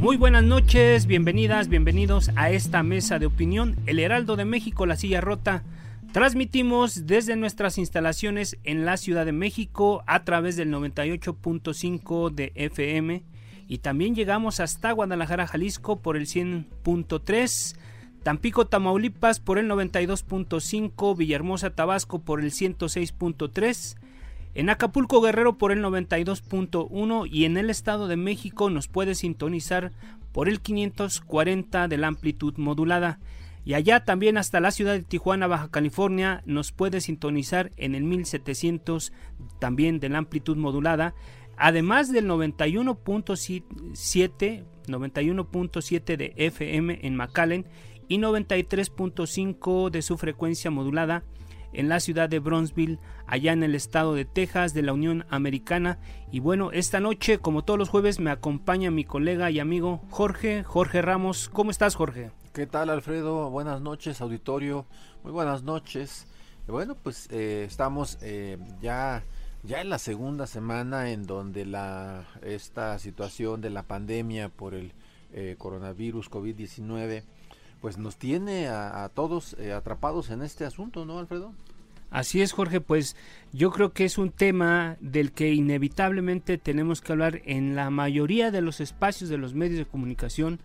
Muy buenas noches, bienvenidas, bienvenidos a esta mesa de opinión, El Heraldo de México, la silla rota. Transmitimos desde nuestras instalaciones en la Ciudad de México a través del 98.5 de FM y también llegamos hasta Guadalajara, Jalisco por el 100.3, Tampico, Tamaulipas por el 92.5, Villahermosa, Tabasco por el 106.3 en Acapulco Guerrero por el 92.1 y en el Estado de México nos puede sintonizar por el 540 de la amplitud modulada. Y allá también hasta la ciudad de Tijuana, Baja California, nos puede sintonizar en el 1700 también de la amplitud modulada. Además del 91.7 91.7 de FM en McAllen y 93.5 de su frecuencia modulada en la ciudad de Bronzeville, allá en el estado de Texas de la Unión Americana. Y bueno, esta noche, como todos los jueves, me acompaña mi colega y amigo Jorge, Jorge Ramos. ¿Cómo estás, Jorge? ¿Qué tal, Alfredo? Buenas noches, auditorio. Muy buenas noches. Bueno, pues eh, estamos eh, ya, ya en la segunda semana en donde la, esta situación de la pandemia por el eh, coronavirus COVID-19 pues nos tiene a, todos eh, atrapados en este asunto, ¿no, Alfredo? Así es, Jorge, pues yo creo que es un tema del que inevitablemente tenemos que hablar en la mayoría de los espacios de los medios de comunicación,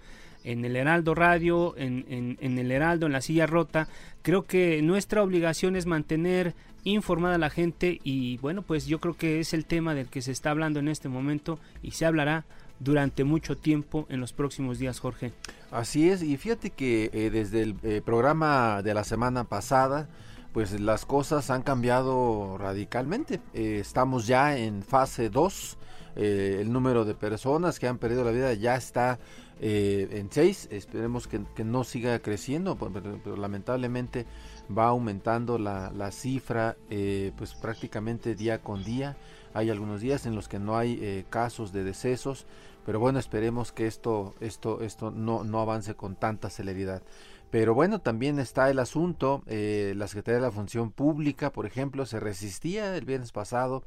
en el Heraldo Radio, en, en, el Heraldo, en la silla rota. Creo que nuestra obligación es mantener informada a la gente y bueno, pues yo creo que es el tema del que se está hablando en este momento y se hablará durante mucho tiempo en los próximos días, Jorge. Así es, y fíjate que eh, desde el eh, programa de la semana pasada, pues las cosas han cambiado radicalmente. Eh, estamos ya en fase 2, el número de personas que han perdido la vida ya está en 6, esperemos que, no siga creciendo, pero, lamentablemente va aumentando la, la cifra pues prácticamente día con día. Hay algunos días en los que no hay casos de decesos, pero bueno, esperemos que esto, esto, esto no, no avance con tanta celeridad. Pero bueno, también está el asunto, eh, la Secretaría de la Función Pública, por ejemplo, se resistía el viernes pasado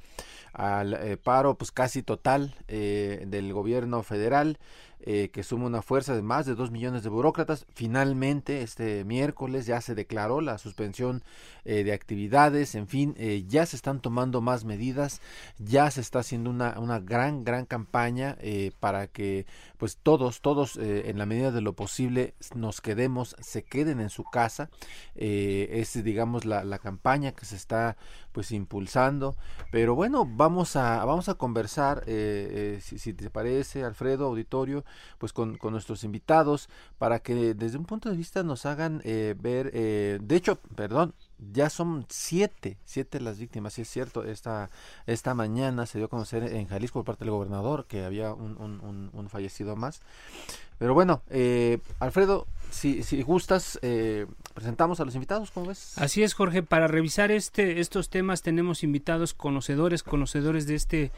al eh, paro pues casi total eh, del gobierno federal. Eh, que suma una fuerza de más de dos millones de burócratas. Finalmente, este miércoles ya se declaró la suspensión eh, de actividades, en fin, ya se están tomando más medidas, ya se está haciendo una, una gran, gran campaña para que pues todos, todos en la medida de lo posible nos quedemos, se queden en su casa. es, digamos, la, la campaña que se está pues impulsando. Pero bueno, vamos a, vamos a conversar, eh, eh, si, te parece, Alfredo, auditorio, pues con, con, nuestros invitados, para que desde un punto de vista nos hagan eh, ver, de hecho, perdón, ya son siete, siete las víctimas, si es cierto, esta, esta mañana se dio a conocer en Jalisco por parte del gobernador que había un, un, un fallecido más. Pero bueno, eh, Alfredo, si, si gustas, eh, presentamos a los invitados, ¿cómo ves? Así es, Jorge. Para revisar este, estos temas tenemos invitados conocedores, conocedores de este,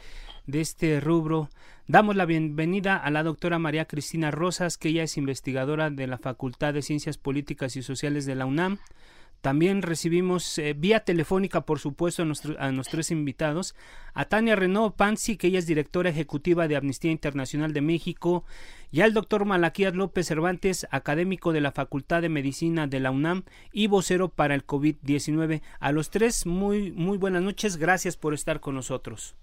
de este rubro. Damos la bienvenida a la doctora María Cristina Rosas, que ella es investigadora de la Facultad de Ciencias Políticas y Sociales de la UNAM. También recibimos eh, vía telefónica, por supuesto, a, a, nuestros invitados, a Tania Renaud Panzi, que ella es directora ejecutiva de Amnistía Internacional de México, y al doctor Malaquías López Cervantes, académico de la Facultad de Medicina de la UNAM y vocero para el COVID-19. A los tres, muy, muy buenas noches, gracias por estar con nosotros.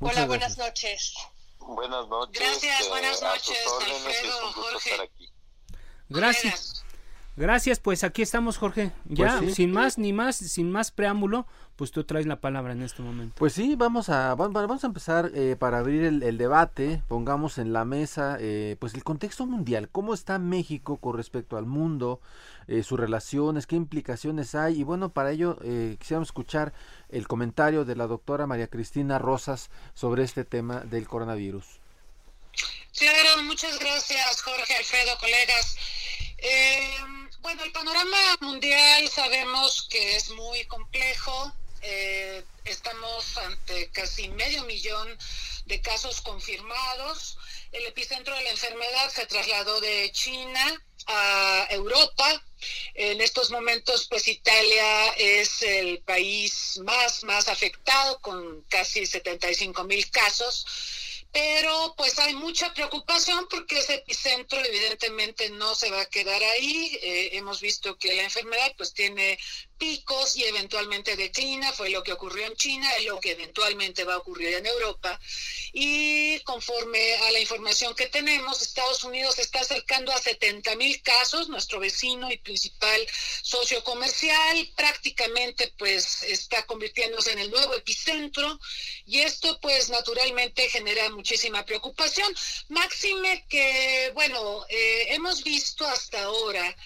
Hola, buenas noches. Buenas noches. Gracias, buenas noches, Alfredo, Jorge. Gracias. Gracias, pues aquí estamos, Jorge. Ya, Pues sí. sin más ni más, sin más preámbulo, pues tú traes la palabra en este momento. Pues sí, vamos a, va- va- vamos a empezar eh, para abrir el, el debate, pongamos en la mesa eh, pues el contexto mundial, cómo está México con respecto al mundo, eh, sus relaciones, qué implicaciones hay y bueno, para ello eh, quisiéramos escuchar el comentario de la doctora María Cristina Rosas sobre este tema del coronavirus. Claro, muchas gracias, Jorge, Alfredo, colegas. Eh, bueno, el panorama mundial sabemos que es muy complejo. Eh, estamos ante casi medio millón de casos confirmados. El epicentro de la enfermedad se trasladó de China a Europa. En estos momentos, pues Italia es el país más, más afectado, con casi 75 mil casos pero pues hay mucha preocupación porque ese epicentro evidentemente no se va a quedar ahí. Eh, hemos visto que la enfermedad pues tiene picos y eventualmente declina, fue lo que ocurrió en China, es lo que eventualmente va a ocurrir en Europa. Y conforme a la información que tenemos, Estados Unidos está acercando a 70 mil casos, nuestro vecino y principal socio comercial, prácticamente pues está convirtiéndose en el nuevo epicentro y esto pues naturalmente genera muchísima preocupación. Máxime que, bueno, eh, hemos visto hasta ahora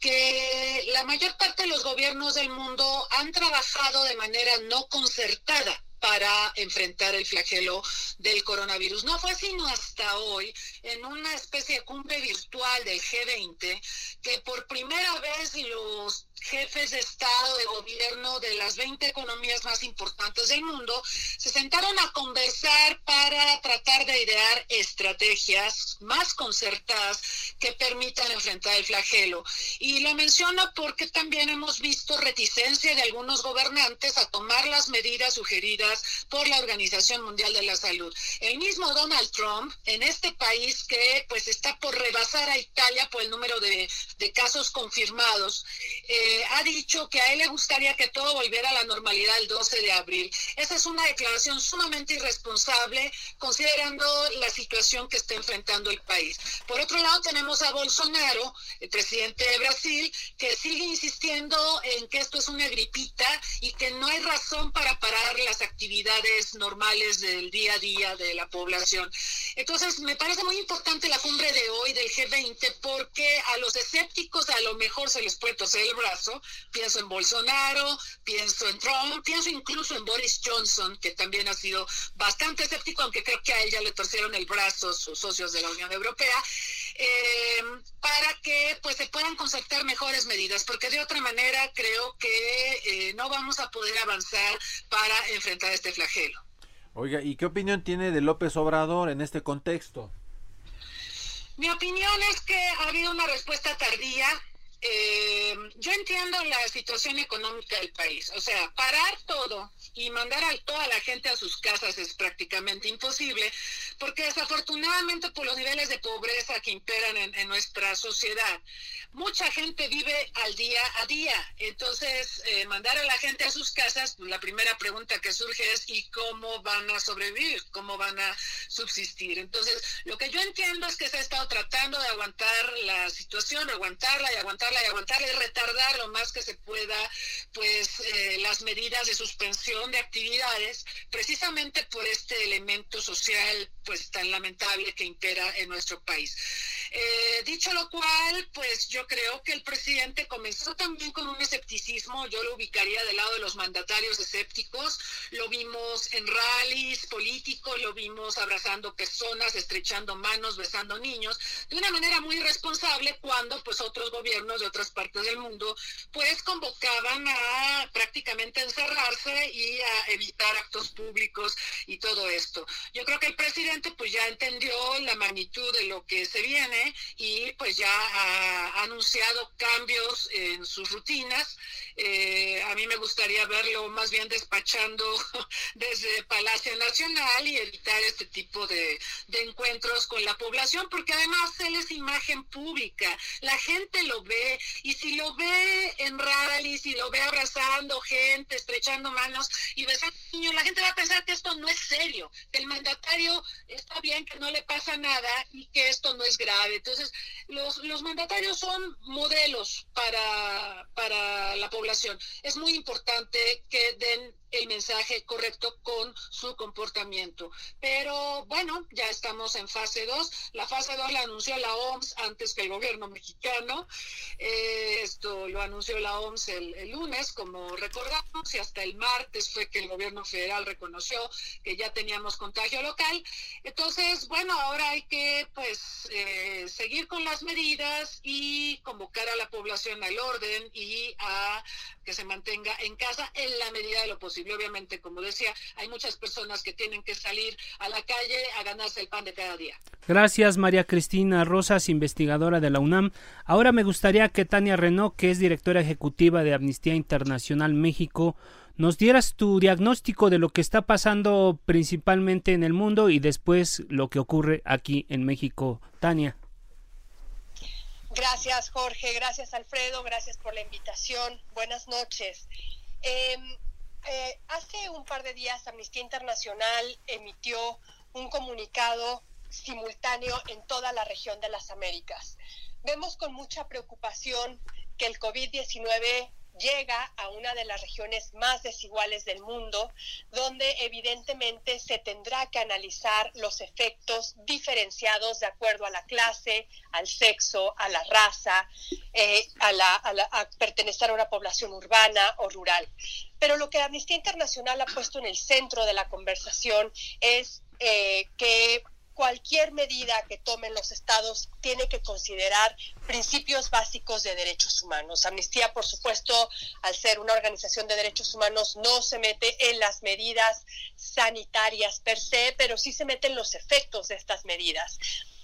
que la mayor parte de los gobiernos del mundo han trabajado de manera no concertada para enfrentar el flagelo del coronavirus. No fue sino hasta hoy, en una especie de cumbre virtual del G20, que por primera vez los jefes de Estado, de gobierno de las 20 economías más importantes del mundo, se sentaron a conversar para tratar de idear estrategias más concertadas que permitan enfrentar el flagelo. Y lo menciono porque también hemos visto reticencia de algunos gobernantes a tomar las medidas sugeridas por la Organización Mundial de la Salud. El mismo Donald Trump, en este país que pues está por rebasar a Italia por el número de, de casos confirmados, eh, ha dicho que a él le gustaría que todo volviera a la normalidad el 12 de abril. Esa es una declaración sumamente irresponsable considerando la situación que está enfrentando el país. Por otro lado, tenemos a Bolsonaro, el presidente de Brasil, que sigue insistiendo en que esto es una gripita y que no hay razón para parar las actividades normales del día a día de la población. Entonces, me parece muy importante la cumbre de hoy del G20 porque a los escépticos a lo mejor se les puede toser el brazo. Pienso en Bolsonaro, pienso en Trump, pienso incluso en Boris Johnson, que también ha sido bastante escéptico, aunque creo que a él ya le torcieron el brazo sus socios de la Unión Europea, eh, para que pues se puedan concertar mejores medidas, porque de otra manera creo que eh, no vamos a poder avanzar para enfrentar este flagelo. Oiga, ¿y qué opinión tiene de López Obrador en este contexto? Mi opinión es que ha habido una respuesta tardía. Eh, yo entiendo la situación económica del país. O sea, parar todo y mandar a toda la gente a sus casas es prácticamente imposible, porque desafortunadamente por los niveles de pobreza que imperan en, nuestra sociedad, mucha gente vive al día a día. Entonces, eh, mandar a la gente a sus casas, la primera pregunta que surge es ¿y cómo van a sobrevivir? ¿Cómo van a subsistir? Entonces, lo que yo entiendo es que se ha estado tratando de aguantar la situación, aguantarla y y aguantarla y retardar lo más que se pueda, pues, eh, las medidas de suspensión de actividades, precisamente por este elemento social, pues, tan lamentable que impera en nuestro país. Eh, dicho lo cual, pues yo creo que el presidente comenzó también con un escepticismo, yo lo ubicaría del lado de los mandatarios escépticos, lo vimos en rallies políticos, lo vimos abrazando personas, estrechando manos, besando niños, de una manera muy irresponsable cuando pues otros gobiernos de otras partes del mundo pues convocaban a prácticamente encerrarse y a evitar actos públicos y todo esto. Yo creo que el presidente pues ya entendió la magnitud de lo que se viene y pues ya ha anunciado cambios en sus rutinas. Eh, a mí me gustaría verlo más bien despachando desde Palacio Nacional y evitar este tipo de, de encuentros con la población, porque además él es imagen pública, la gente lo ve y si lo ve en rally, si lo ve abrazando gente, estrechando manos y besando niños, la gente va a pensar que esto no es serio, que el mandatario está bien, que no le pasa nada y que esto no es grave. Entonces, los, los mandatarios son modelos para, para la población. Es muy importante que den el mensaje correcto con su comportamiento. Pero bueno, ya estamos en fase 2. La fase 2 la anunció la OMS antes que el gobierno mexicano. Eh, esto lo anunció la OMS el, lunes, como recordamos, y hasta el martes fue que el gobierno federal reconoció que ya teníamos contagio local. Entonces, bueno, ahora hay que pues eh, seguir con las medidas y convocar a la población al orden y a que se mantenga en casa en la medida de lo posible obviamente, como decía, hay muchas personas que tienen que salir a la calle a ganarse el pan de cada día. Gracias, María Cristina Rosas, investigadora de la UNAM. Ahora me gustaría que Tania Renault, que es directora ejecutiva de Amnistía Internacional México, nos dieras tu diagnóstico de lo que está pasando principalmente en el mundo y después lo que ocurre aquí en México. Tania. Gracias, Jorge. Gracias, Alfredo. Gracias por la invitación. Buenas noches. Eh, eh, hace un par de días Amnistía Internacional emitió un comunicado simultáneo en toda la región de las Américas. Vemos con mucha preocupación que el COVID-19 llega a una de las regiones más desiguales del mundo, donde evidentemente se tendrá que analizar los efectos diferenciados de acuerdo a la clase, al sexo, a la raza, eh, a, a pertenecer a una población urbana o rural. Pero lo que Amnistía Internacional ha puesto en el centro de la conversación es eh, que cualquier medida que tomen los estados tiene que considerar principios básicos de derechos humanos. Amnistía, por supuesto, al ser una organización de derechos humanos, no se mete en las medidas sanitarias per se, pero sí se mete en los efectos de estas medidas.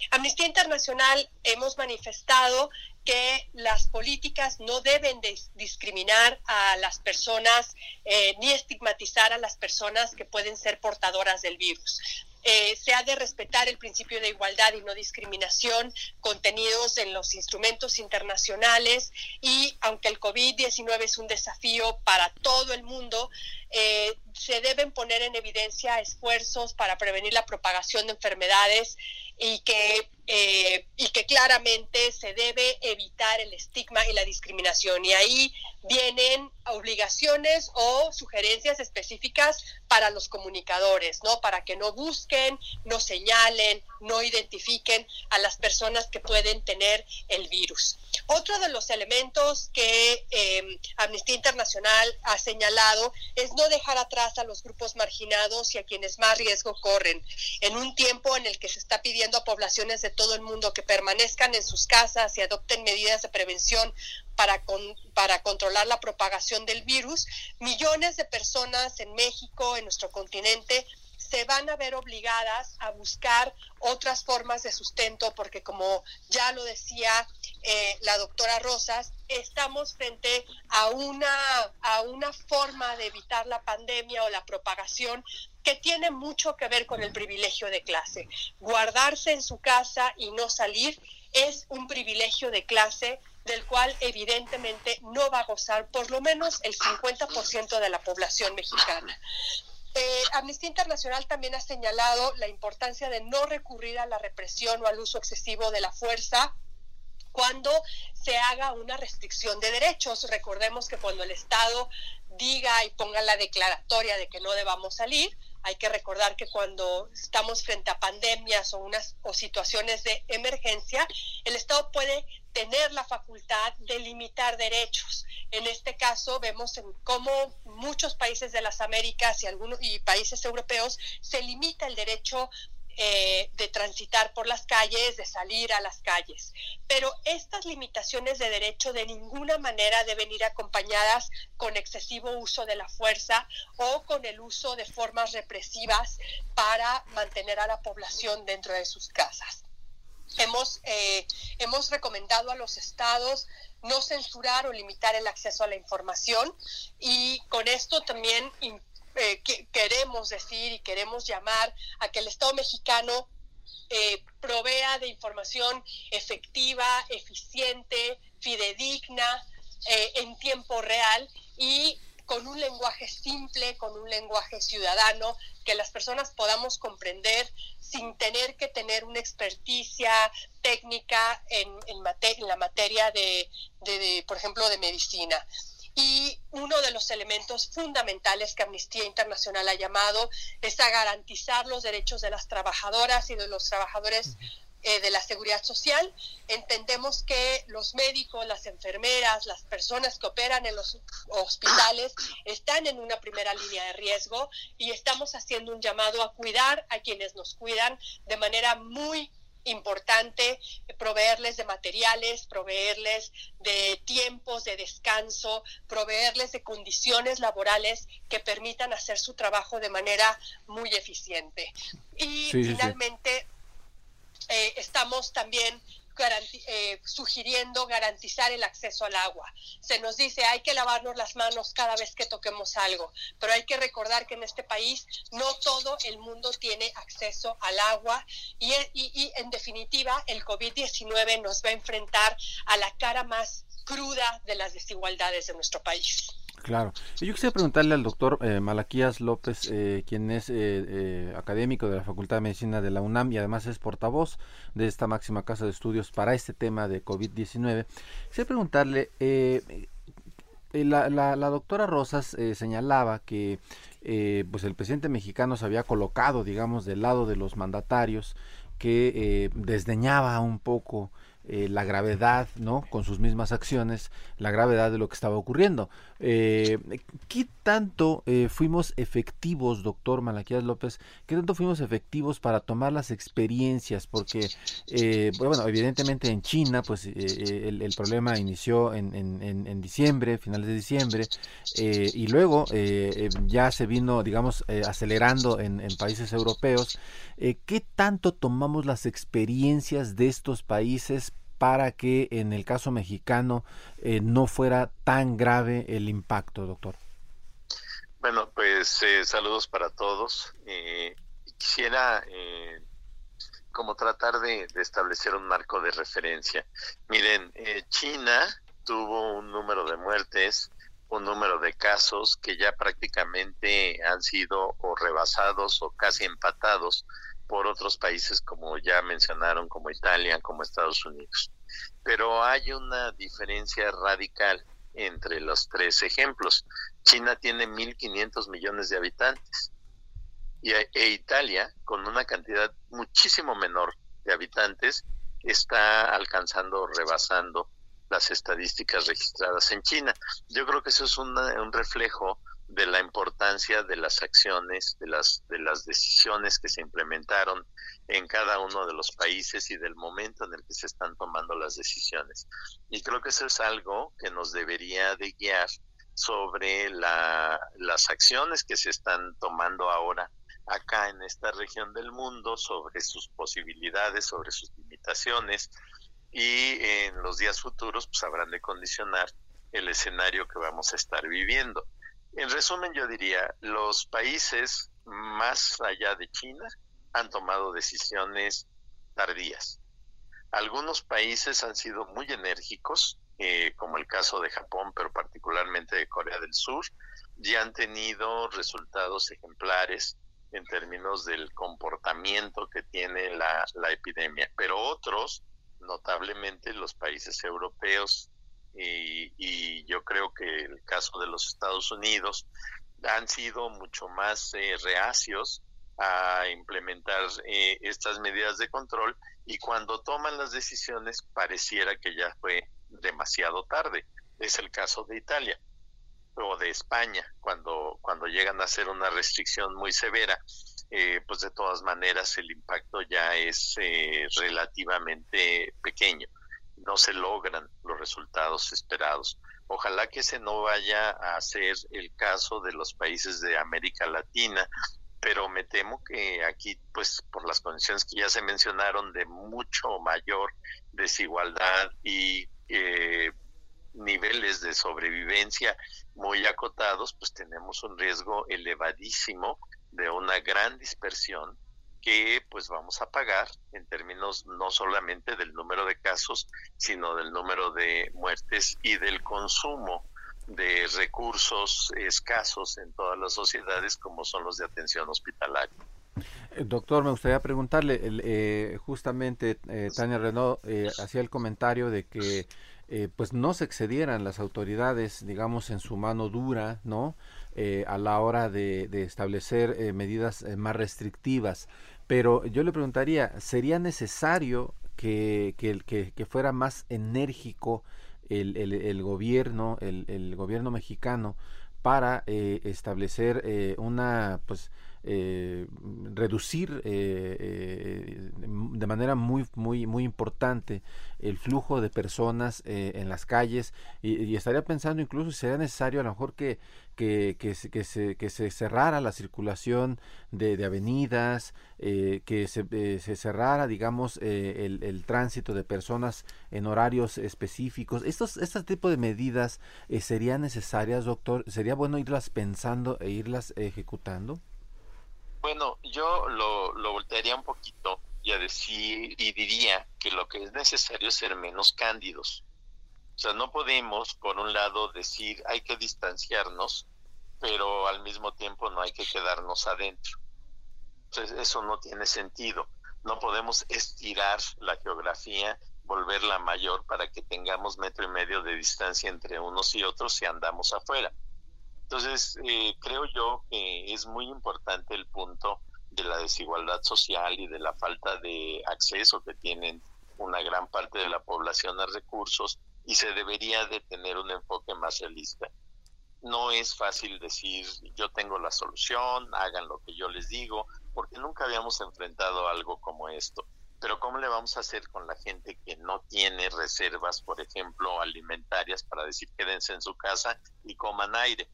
Amnistía Internacional hemos manifestado que las políticas no deben discriminar a las personas eh, ni estigmatizar a las personas que pueden ser portadoras del virus. Eh, se ha de respetar el principio de igualdad y no discriminación contenidos en los instrumentos internacionales y aunque el COVID-19 es un desafío para todo el mundo, eh, se deben poner en evidencia esfuerzos para prevenir la propagación de enfermedades y que, eh, y que claramente se debe evitar el estigma y la discriminación. Y ahí vienen obligaciones o sugerencias específicas para los comunicadores, ¿no? Para que no busquen, no señalen, no identifiquen a las personas que pueden tener el virus. Otro de los elementos que eh, Amnistía Internacional ha señalado es no dejar atrás a los grupos marginados y a quienes más riesgo corren. En un tiempo en el que se está pidiendo a poblaciones de todo el mundo que permanezcan en sus casas y adopten medidas de prevención para, para controlar la propagación del virus, millones de personas en México, en nuestro continente, se van a ver obligadas a buscar otras formas de sustento porque como ya lo decía eh, la doctora Rosas, estamos frente a una, a una forma de evitar la pandemia o la propagación que tiene mucho que ver con el privilegio de clase. Guardarse en su casa y no salir es un privilegio de clase del cual evidentemente no va a gozar por lo menos el 50% de la población mexicana. Eh, Amnistía Internacional también ha señalado la importancia de no recurrir a la represión o al uso excesivo de la fuerza cuando se haga una restricción de derechos. Recordemos que cuando el Estado diga y ponga la declaratoria de que no debamos salir, hay que recordar que cuando estamos frente a pandemias o, unas, o situaciones de emergencia, el Estado puede tener la facultad de limitar derechos. En este caso vemos en cómo muchos países de las Américas y algunos y países europeos se limita el derecho eh, de transitar por las calles, de salir a las calles. Pero estas limitaciones de derecho de ninguna manera deben ir acompañadas con excesivo uso de la fuerza o con el uso de formas represivas para mantener a la población dentro de sus casas. Hemos, eh, hemos recomendado a los estados no censurar o limitar el acceso a la información y con esto también eh, queremos decir y queremos llamar a que el Estado mexicano eh, provea de información efectiva, eficiente, fidedigna, eh, en tiempo real y con un lenguaje simple, con un lenguaje ciudadano, que las personas podamos comprender sin tener que tener una experticia técnica en, en, la materia de, por ejemplo, de medicina. Y uno de los elementos fundamentales que Amnistía Internacional ha llamado es a garantizar los derechos de las trabajadoras y de los trabajadores eh, de la seguridad social. Entendemos que los médicos, las enfermeras, las personas que operan en los hospitales están en una primera línea de riesgo y estamos haciendo un llamado a cuidar a quienes nos cuidan de manera muy importante proveerles de materiales, proveerles de tiempos de descanso, proveerles de condiciones laborales que permitan hacer su trabajo de manera muy eficiente. Y finalmente, eh, estamos también eh, sugiriendo garantizar el acceso al agua. Se nos dice hay que lavarnos las manos cada vez que toquemos algo, pero hay que recordar que en este país no todo el mundo tiene acceso al agua y, y en definitiva el COVID-19 nos va a enfrentar a la cara más cruda de las desigualdades de nuestro país. Claro. Yo quisiera preguntarle al doctor eh, Malaquías López, eh, quien es eh, académico de la Facultad de Medicina de la UNAM y además es portavoz de esta máxima casa de estudios para este tema de COVID-19. Quisiera preguntarle, la, la, la, doctora Rosas señalaba que pues el presidente mexicano se había colocado, digamos, del lado de los mandatarios que desdeñaba un poco eh, la gravedad, ¿no? Con sus mismas acciones, la gravedad de lo que estaba ocurriendo. Eh, ¿Qué tanto eh, fuimos efectivos, doctor Malaquías López? ¿Qué tanto fuimos efectivos para tomar las experiencias? Porque, bueno, evidentemente en China, pues el, problema inició en, en, diciembre, finales de diciembre, y luego ya se vino, digamos, acelerando en, países europeos. ¿Qué tanto tomamos las experiencias de estos países para que en el caso mexicano eh, no fuera tan grave el impacto, doctor? Bueno, pues eh, saludos para todos. Eh, quisiera como tratar de, establecer un marco de referencia. Miren, China tuvo un número de muertes, un número de casos que ya prácticamente han sido o rebasados o casi empatados por otros países como ya mencionaron, como Italia, como Estados Unidos. Pero hay una diferencia radical entre los tres ejemplos. China tiene 1.500 millones de habitantes y, e Italia, con una cantidad muchísimo menor de habitantes, está alcanzando, rebasando las estadísticas registradas en China. Yo creo que eso es un reflejo de la importancia de las acciones, de las, de las decisiones que se implementaron en cada uno de los países y del momento en el que se están tomando las decisiones. Y creo que eso es algo que nos debería de guiar sobre la, las acciones que se están tomando ahora acá en esta región del mundo, sobre sus posibilidades, sobre sus limitaciones y en los días futuros pues habrán de condicionar el escenario que vamos a estar viviendo. En resumen, yo diría, los países más allá de China han tomado decisiones tardías. Algunos países han sido muy enérgicos, eh, como el caso de Japón, pero particularmente de Corea del Sur, y han tenido resultados ejemplares en términos del comportamiento que tiene la, la epidemia. Pero otros, notablemente los países europeos, y, yo creo que el caso de los Estados Unidos han sido mucho más eh, reacios a implementar eh, estas medidas de control y cuando toman las decisiones pareciera que ya fue demasiado tarde. Es el caso de Italia o de España cuando cuando llegan a hacer una restricción muy severa, eh, pues de todas maneras el impacto ya es eh, relativamente pequeño. No se logran los resultados esperados. Ojalá que ese no vaya a ser el caso de los países de América Latina, pero me temo que aquí, pues por las condiciones que ya se mencionaron de mucho mayor desigualdad y eh, niveles de sobrevivencia muy acotados, pues tenemos un riesgo elevadísimo de una gran dispersión que pues vamos a pagar en términos no solamente del número de casos, sino del número de muertes y del consumo de recursos escasos en todas las sociedades como son los de atención hospitalaria. Eh, doctor, me gustaría preguntarle, eh, justamente eh, Tania Renaud hacía el comentario de que pues no se excedieran las autoridades, digamos, en su mano dura, ¿no? a la hora de, establecer medidas más restrictivas. Pero yo le preguntaría, ¿sería necesario que, que, que fuera más enérgico el, el, gobierno, el, el, gobierno mexicano, para establecer una, pues, eh, reducir eh, eh, de manera muy muy muy importante el flujo de personas en las calles y, estaría pensando incluso si sería necesario a lo mejor que que, que, se, que se cerrara la circulación de, avenidas, que se, se, cerrara, digamos, el, el, tránsito de personas en horarios específicos. Estos, este tipo de medidas serían necesarias, doctor. ¿Sería bueno irlas pensando e irlas ejecutando? Bueno, yo lo, lo voltearía un poquito y a decir y diría que lo que es necesario es ser menos cándidos. O sea, no podemos, por un lado, decir hay que distanciarnos, pero al mismo tiempo no hay que quedarnos adentro. Entonces, eso no tiene sentido. No podemos estirar la geografía, volverla mayor para que tengamos metro y medio de distancia entre unos y otros si andamos afuera. Entonces, eh, creo yo que es muy importante el punto de la desigualdad social y de la falta de acceso que tienen una gran parte de la población a recursos y se debería de tener un enfoque más realista. No es fácil decir yo tengo la solución, hagan lo que yo les digo, porque nunca habíamos enfrentado algo como esto. Pero ¿cómo le vamos a hacer con la gente que no tiene reservas, por ejemplo, alimentarias para decir quédense en su casa y coman aire?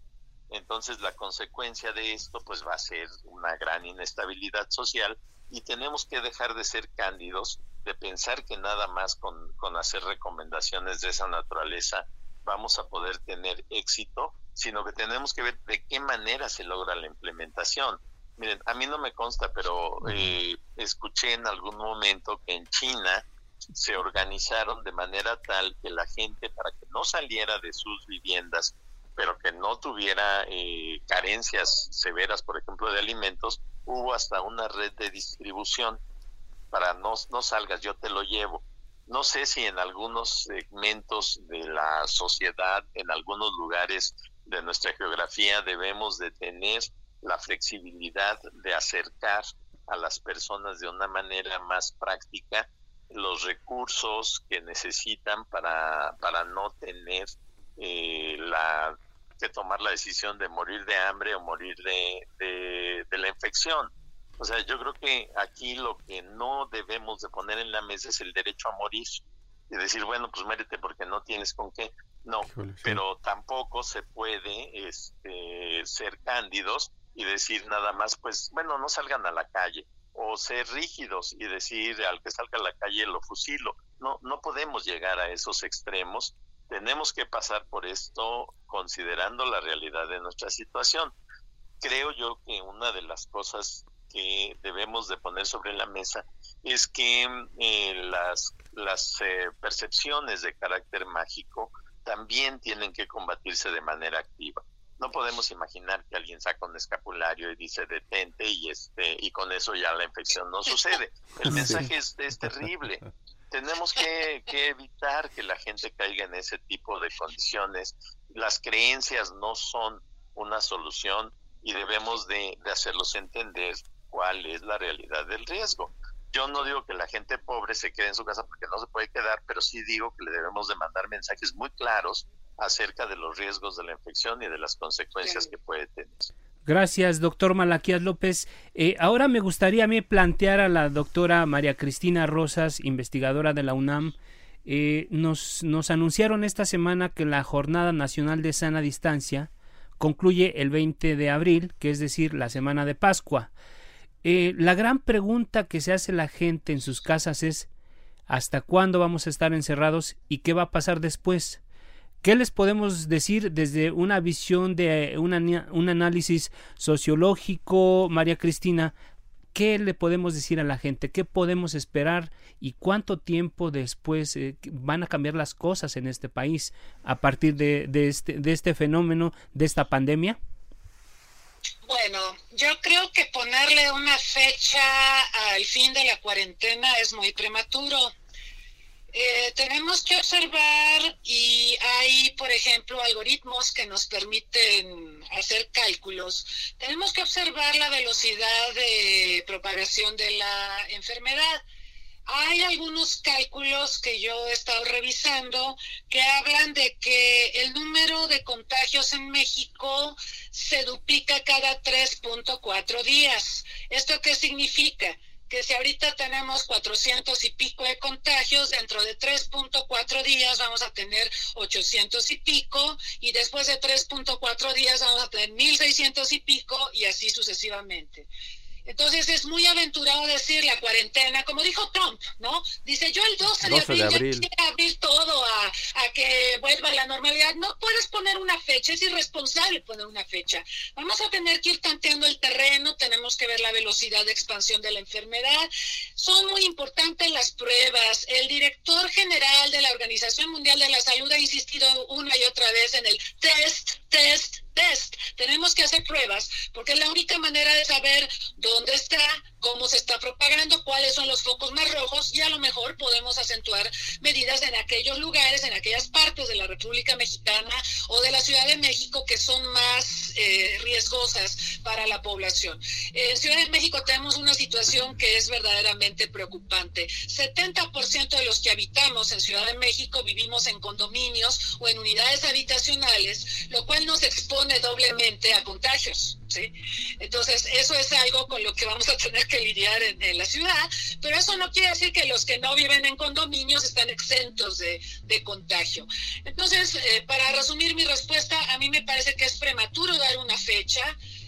Entonces la consecuencia de esto pues va a ser una gran inestabilidad social y tenemos que dejar de ser cándidos, de pensar que nada más con, con hacer recomendaciones de esa naturaleza vamos a poder tener éxito, sino que tenemos que ver de qué manera se logra la implementación. Miren, a mí no me consta, pero eh, escuché en algún momento que en China se organizaron de manera tal que la gente, para que no saliera de sus viviendas, pero que no tuviera eh, carencias severas, por ejemplo, de alimentos, hubo hasta una red de distribución para no, no salgas, yo te lo llevo. No sé si en algunos segmentos de la sociedad, en algunos lugares de nuestra geografía, debemos de tener la flexibilidad de acercar a las personas de una manera más práctica los recursos que necesitan para, para no tener eh, la que tomar la decisión de morir de hambre o morir de, de, la infección. O sea, yo creo que aquí lo que no debemos de poner en la mesa es el derecho a morir y decir, bueno, pues muérete porque no tienes con qué. No, pero tampoco se puede este, ser cándidos y decir nada más, pues bueno, no salgan a la calle o ser rígidos y decir al que salga a la calle lo fusilo. No, no podemos llegar a esos extremos tenemos que pasar por esto considerando la realidad de nuestra situación. Creo yo que una de las cosas que debemos de poner sobre la mesa es que eh, las, las eh, percepciones de carácter mágico también tienen que combatirse de manera activa. No podemos imaginar que alguien saca un escapulario y dice detente y este y con eso ya la infección no sucede. El mensaje es, es terrible tenemos que, evitar que la gente caiga en ese tipo de condiciones. Las creencias no son una solución y debemos de, hacerlos entender cuál es la realidad del riesgo. Yo no digo que la gente pobre se quede en su casa porque no se puede quedar, pero sí digo que le debemos de mandar mensajes muy claros acerca de los riesgos de la infección y de las consecuencias que puede tener. Gracias, doctor Malaquías López. Eh, ahora me gustaría a mí plantear a la doctora María Cristina Rosas, investigadora de la UNAM. Eh, nos, nos anunciaron esta semana que la Jornada Nacional de Sana Distancia concluye el 20 de abril, que es decir, la semana de Pascua. Eh, la gran pregunta que se hace la gente en sus casas es ¿hasta cuándo vamos a estar encerrados y qué va a pasar después? ¿Qué les podemos decir desde una visión de un análisis sociológico, María Cristina? ¿Qué le podemos decir a la gente? ¿Qué podemos esperar? ¿Y cuánto tiempo después eh, van a cambiar las cosas en este país a partir este, de este fenómeno, de esta pandemia? Bueno, yo creo que ponerle una fecha al fin de la cuarentena es muy prematuro eh, tenemos que observar y hay, por ejemplo, algoritmos que nos permiten hacer cálculos. Tenemos que observar la velocidad de propagación de la enfermedad. Hay algunos cálculos que yo he estado revisando que hablan de que el número de contagios en México se duplica cada 3.4 días. ¿Esto qué significa? Que si ahorita tenemos 400 y pico de contagios, dentro de 3.4 días vamos a tener 800 y pico, y después de 3.4 días vamos a tener 1600 y pico, y así sucesivamente. Entonces es muy aventurado decir la cuarentena, como dijo Trump, ¿no? Dice, yo el 12, de abril, de quiero abrir todo a, que vuelva a la normalidad. No puedes poner una fecha, es irresponsable poner una fecha. Vamos a tener que ir tanteando el terreno, tenemos que ver la velocidad de expansión de la enfermedad. Son muy importantes las pruebas. El director general de la Organización Mundial de la Salud ha insistido una y otra vez en el test, test, test. Tenemos que hacer pruebas porque es la única manera de saber dónde está, cómo se está propagando, cuáles son los focos más rojos y a lo mejor podemos acentuar medidas en aquellos lugares, en aquellas partes de la República Mexicana o de la Ciudad de México que son más eh, riesgosas para la población. En Ciudad de México tenemos una situación que es verdaderamente preocupante. 70% de los que habitamos en Ciudad de México vivimos en condominios o en unidades habitacionales, lo cual nos expone doblemente a contagios. ¿Sí? Entonces, eso es algo con lo que vamos a tener que lidiar en, la ciudad, pero eso no quiere decir que los que no viven en condominios están exentos de, contagio. Entonces, eh, para resumir mi respuesta, a mí me parece que es prematuro dar una fecha.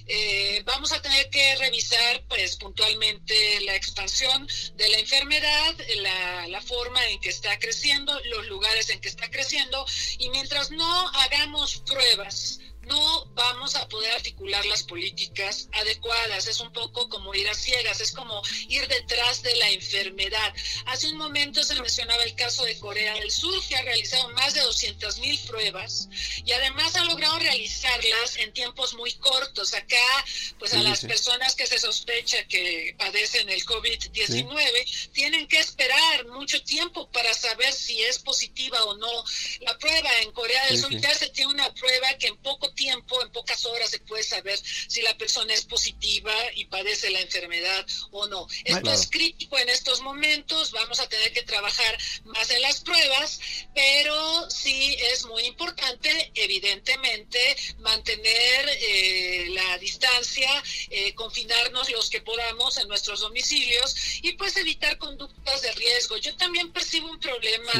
Eh, vamos a tener que revisar pues puntualmente la expansión de la enfermedad, la, la, forma en que está creciendo, los lugares en que está creciendo y mientras no hagamos pruebas no vamos a poder articular las políticas adecuadas. Es un poco como ir a ciegas, es como ir detrás de la enfermedad. Hace un momento se mencionaba el caso de Corea del Sur, que ha realizado más de 200 mil pruebas y además ha logrado realizarlas en tiempos muy cortos. Acá, pues a las personas que se sospecha que padecen el COVID-19 tienen que esperar mucho tiempo para saber si es positiva o no. La prueba en Corea del Sur ya se tiene una prueba que en poco tiempo, en pocas horas, se puede saber si la persona es positiva y padece la enfermedad o no. Esto es crítico en estos momentos, vamos a tener que trabajar más en las pruebas, pero sí es muy importante, evidentemente, mantener eh, la distancia, eh, confinarnos los que podamos en nuestros domicilios y pues evitar conductas de riesgo. Yo también percibo un problema.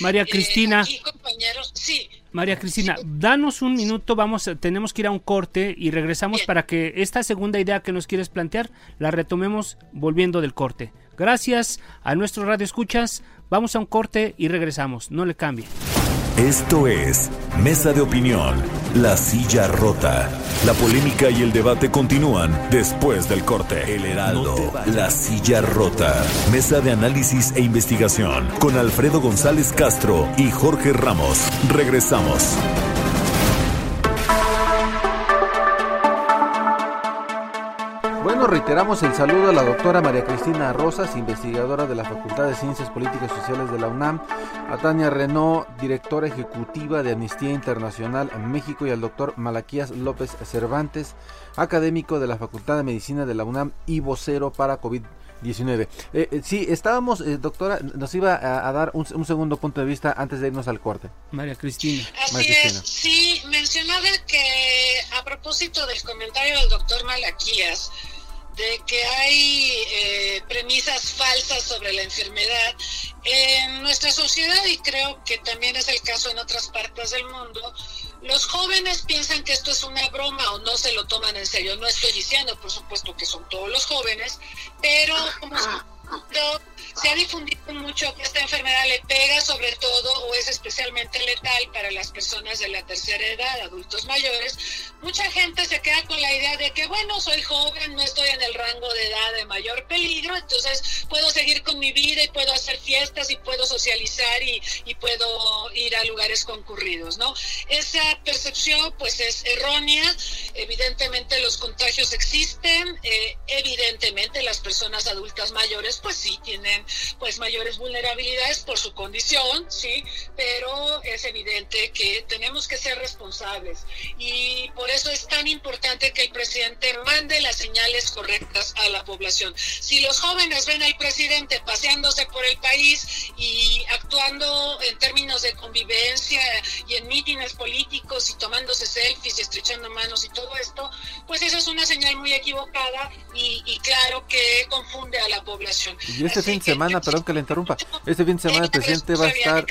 María eh, Cristina. compañeros, sí. María Cristina, danos un minuto, vamos, tenemos que ir a un corte y regresamos para que esta segunda idea que nos quieres plantear la retomemos volviendo del corte. Gracias a nuestro radio escuchas, vamos a un corte y regresamos, no le cambie. Esto es Mesa de Opinión, La Silla Rota. La polémica y el debate continúan después del corte. El Heraldo, La Silla Rota. Mesa de análisis e investigación con Alfredo González Castro y Jorge Ramos. Regresamos. Bueno, reiteramos el saludo a la doctora María Cristina Rosas, investigadora de la Facultad de Ciencias Políticas y Sociales de la UNAM, a Tania Renault, directora ejecutiva de Amnistía Internacional en México, y al doctor Malaquías López Cervantes, académico de la Facultad de Medicina de la UNAM y vocero para COVID-19. Eh, eh, sí, estábamos, eh, doctora, nos iba a, dar un, segundo punto de vista antes de irnos al corte. María Cristina. Así es, sí, mencionaba que a propósito del comentario del doctor Malaquías, de que hay eh, premisas falsas sobre la enfermedad. En nuestra sociedad, y creo que también es el caso en otras partes del mundo, los jóvenes piensan que esto es una broma o no se lo toman en serio. No estoy diciendo, por supuesto, que son todos los jóvenes, pero como se ha difundido mucho que esta enfermedad le pega sobre todo o es especialmente letal para las personas de la tercera edad, adultos mayores. Mucha gente se queda con la idea de que, bueno, soy joven, no estoy en el rango de edad de mayor peligro, entonces puedo seguir con mi vida y puedo hacer fiestas y puedo socializar y, y puedo ir a lugares concurridos, ¿no? Esa percepción pues es errónea, evidentemente los contagios existen, eh, evidentemente las personas adultas mayores pues sí tienen pues mayores vulnerabilidades por su condición, sí, pero es evidente que tenemos que ser responsables y por eso es tan importante que el presidente mande las señales correctas a la población. Si los jóvenes ven al presidente paseándose por el país y actuando en términos de convivencia y en mítines políticos y tomándose selfies y estrechando manos y todo esto, pues eso es una señal muy equivocada y, y claro que confunde a la población. Y este fin de semana, perdón que le interrumpa, este fin de semana el presidente va a estar...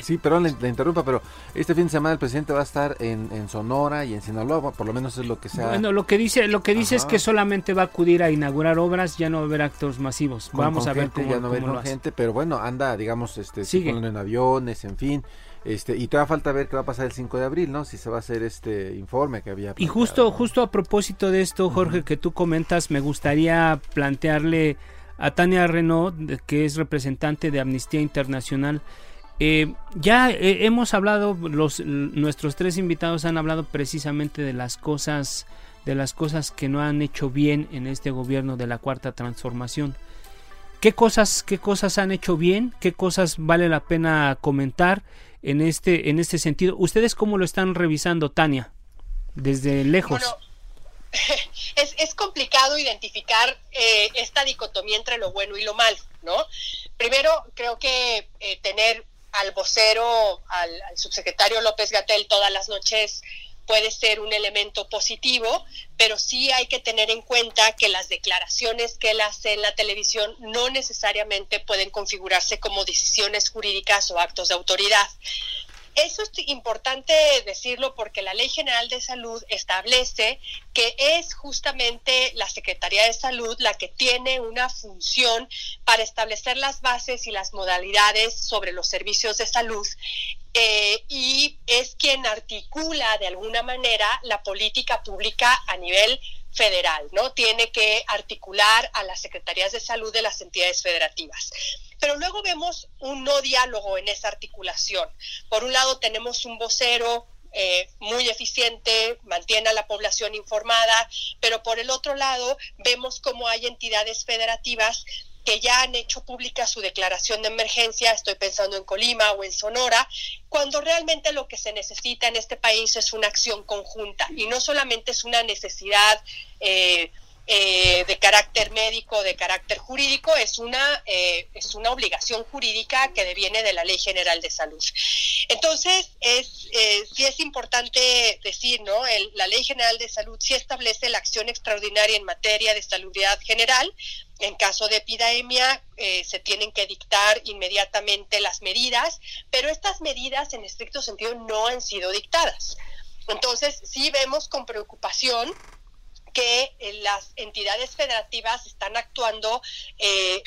Sí, perdón, le, interrumpa, pero este fin de semana el presidente va a estar en, en, Sonora y en Sinaloa, por lo menos es lo que sea. Bueno, lo que dice, lo que dice es que solamente va a acudir a inaugurar obras, ya no va a haber actos masivos. Vamos a ver cómo, ya no va a gente, pero bueno, anda, digamos, este, Sigue. en aviones, en fin. Este, y todavía falta ver qué va a pasar el 5 de abril, ¿no? Si se va a hacer este informe que había. Y justo, justo a propósito de esto, Jorge, que tú comentas, me gustaría plantearle a Tania Renault, que es representante de Amnistía Internacional. Eh, ya eh, hemos hablado, los, nuestros tres invitados han hablado precisamente de las cosas, de las cosas que no han hecho bien en este gobierno de la cuarta transformación. ¿Qué cosas, qué cosas han hecho bien? ¿Qué cosas vale la pena comentar en este, en este sentido? ¿Ustedes cómo lo están revisando, Tania? Desde lejos. es, complicado identificar eh, esta dicotomía entre lo bueno y lo malo, ¿no? Primero, creo que eh, tener al vocero, al, subsecretario López Gatel todas las noches puede ser un elemento positivo, pero sí hay que tener en cuenta que las declaraciones que él hace en la televisión no necesariamente pueden configurarse como decisiones jurídicas o actos de autoridad. Eso es importante decirlo porque la Ley General de Salud establece que es justamente la Secretaría de Salud la que tiene una función para establecer las bases y las modalidades sobre los servicios de salud eh, y es quien articula de alguna manera la política pública a nivel federal, ¿no? Tiene que articular a las secretarías de salud de las entidades federativas. Pero luego vemos un no diálogo en esa articulación. Por un lado tenemos un vocero eh, muy eficiente, mantiene a la población informada, pero por el otro lado vemos cómo hay entidades federativas que ya han hecho pública su declaración de emergencia, estoy pensando en Colima o en Sonora, cuando realmente lo que se necesita en este país es una acción conjunta. Y no solamente es una necesidad eh, eh, de carácter médico, de carácter jurídico, es una, eh, es una obligación jurídica que deviene de la Ley General de Salud. Entonces, es, eh, sí es importante decir, ¿no? la Ley General de Salud sí establece la acción extraordinaria en materia de salubridad general. En caso de epidemia, se tienen que dictar inmediatamente las medidas, pero estas medidas en estricto sentido no han sido dictadas. Entonces, sí vemos con preocupación que eh, las entidades federativas están actuando eh,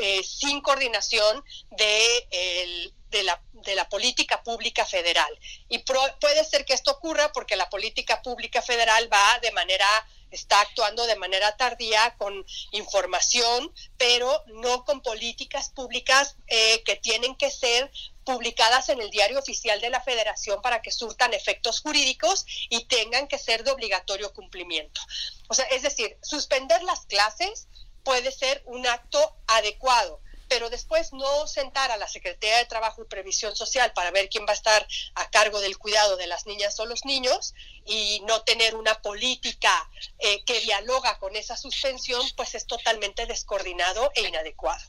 eh, sin coordinación de, la, política pública federal. Y puede ser que esto ocurra porque la política pública federal va de manera está actuando de manera tardía con información, pero no con políticas públicas que tienen que ser publicadas en el diario oficial de la federación para que surtan efectos jurídicos y tengan que ser de obligatorio cumplimiento. O sea, es decir, suspender las clases puede ser un acto adecuado pero después no sentar a la Secretaría de Trabajo y Previsión Social para ver quién va a estar a cargo del cuidado de las niñas o los niños y no tener una política eh, que dialoga con esa suspensión, pues es totalmente descoordinado e inadecuado.